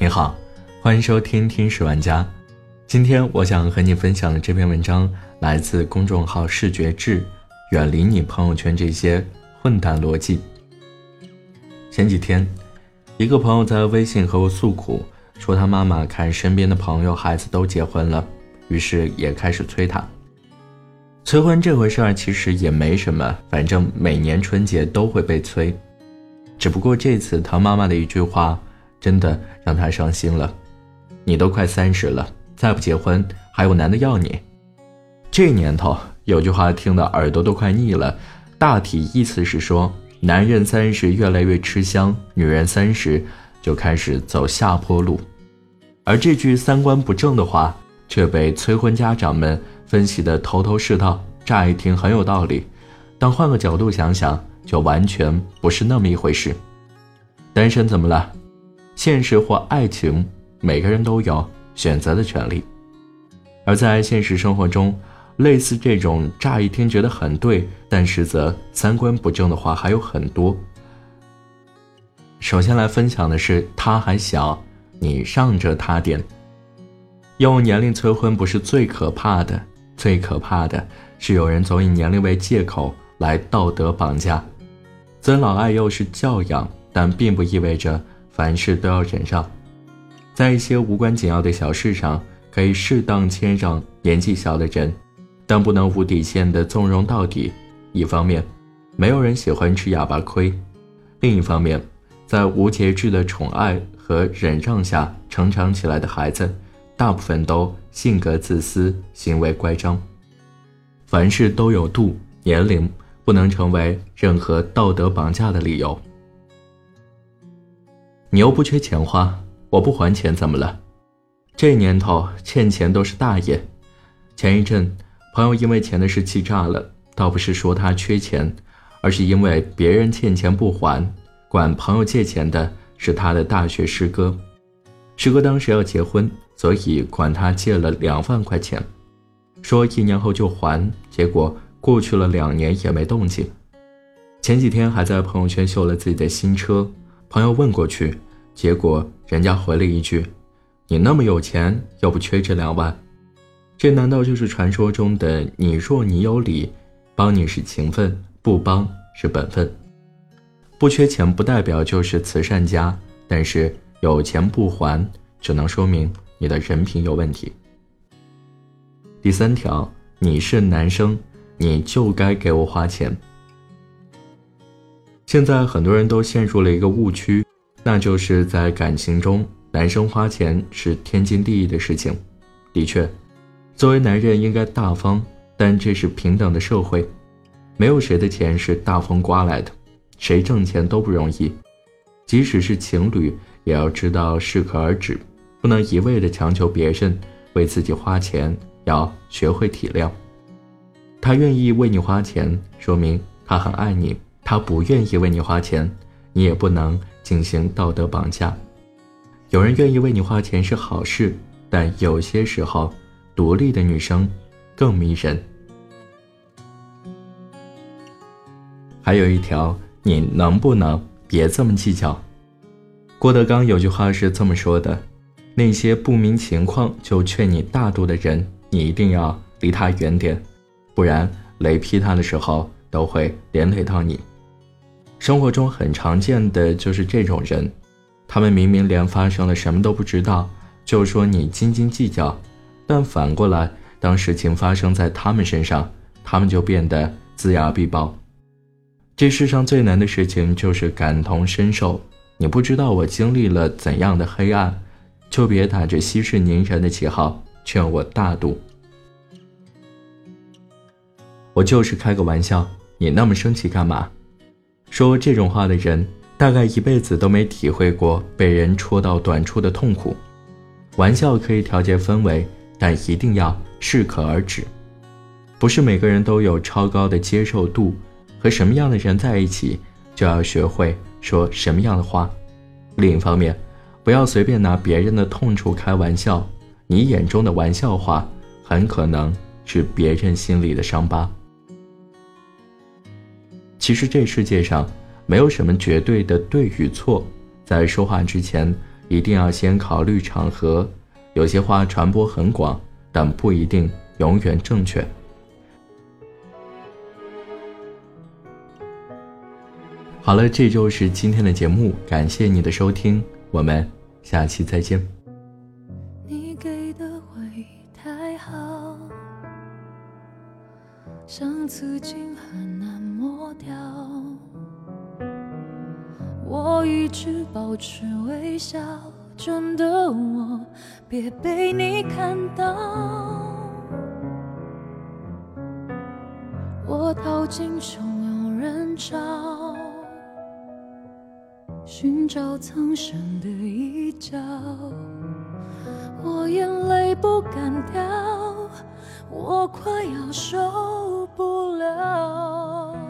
你好，欢迎收听《听史玩家》。今天我想和你分享的这篇文章来自公众号“视觉志”，远离你朋友圈这些混蛋逻辑。前几天，一个朋友在微信和我诉苦，说他妈妈看身边的朋友孩子都结婚了，于是也开始催他。催婚这回事儿其实也没什么，反正每年春节都会被催。只不过这次他妈妈的一句话。真的让他伤心了，你都快三十了，再不结婚还有男的要你。这年头有句话听得耳朵都快腻了，大体意思是说，男人三十越来越吃香，女人三十就开始走下坡路。而这句三观不正的话，却被催婚家长们分析得头头是道，乍一听很有道理，但换个角度想想，就完全不是那么一回事。单身怎么了？现实或爱情，每个人都有选择的权利。而在现实生活中，类似这种乍一听觉得很对，但实则三观不正的话还有很多。首先来分享的是，他还小，你让着他点。用年龄催婚不是最可怕的，最可怕的是有人总以年龄为借口来道德绑架。尊老爱幼是教养，但并不意味着。凡事都要忍让，在一些无关紧要的小事上，可以适当谦让年纪小的人，但不能无底线的纵容到底。一方面，没有人喜欢吃哑巴亏；另一方面，在无节制的宠爱和忍让下成长起来的孩子，大部分都性格自私，行为乖张。凡事都有度，年龄不能成为任何道德绑架的理由。你又不缺钱花，我不还钱怎么了？这年头欠钱都是大爷。前一阵，朋友因为钱的事气炸了，倒不是说他缺钱，而是因为别人欠钱不还，管朋友借钱的是他的大学师哥。师哥当时要结婚，所以管他借了两万块钱，说一年后就还。结果过去了两年也没动静。前几天还在朋友圈秀了自己的新车。朋友问过去，结果人家回了一句：“你那么有钱，又不缺这两万，这难道就是传说中的‘你若你有理，帮你是情分，不帮是本分’？不缺钱不代表就是慈善家，但是有钱不还，只能说明你的人品有问题。”第三条，你是男生，你就该给我花钱。现在很多人都陷入了一个误区，那就是在感情中，男生花钱是天经地义的事情。的确，作为男人应该大方，但这是平等的社会，没有谁的钱是大风刮来的，谁挣钱都不容易。即使是情侣，也要知道适可而止，不能一味的强求别人为自己花钱，要学会体谅。他愿意为你花钱，说明他很爱你。他不愿意为你花钱，你也不能进行道德绑架。有人愿意为你花钱是好事，但有些时候，独立的女生更迷人。还有一条，你能不能别这么计较？郭德纲有句话是这么说的：那些不明情况就劝你大度的人，你一定要离他远点，不然雷劈他的时候都会连累到你。生活中很常见的就是这种人，他们明明连发生了什么都不知道，就说你斤斤计较，但反过来，当事情发生在他们身上，他们就变得眦牙必报。这世上最难的事情就是感同身受。你不知道我经历了怎样的黑暗，就别打着息事宁人的旗号劝我大度。我就是开个玩笑，你那么生气干嘛？说这种话的人，大概一辈子都没体会过被人戳到短处的痛苦。玩笑可以调节氛围，但一定要适可而止。不是每个人都有超高的接受度，和什么样的人在一起，就要学会说什么样的话。另一方面，不要随便拿别人的痛处开玩笑，你眼中的玩笑话，很可能是别人心里的伤疤。其实这世界上没有什么绝对的对与错，在说话之前，一定要先考虑场合。有些话传播很广，但不一定永远正确。好了，这就是今天的节目，感谢你的收听，我们下期再见。像刺青很难抹掉。我一直保持微笑，真的我别被你看到。我逃进汹涌人潮。寻找藏身的一角，我眼泪不敢掉，我快要受不了。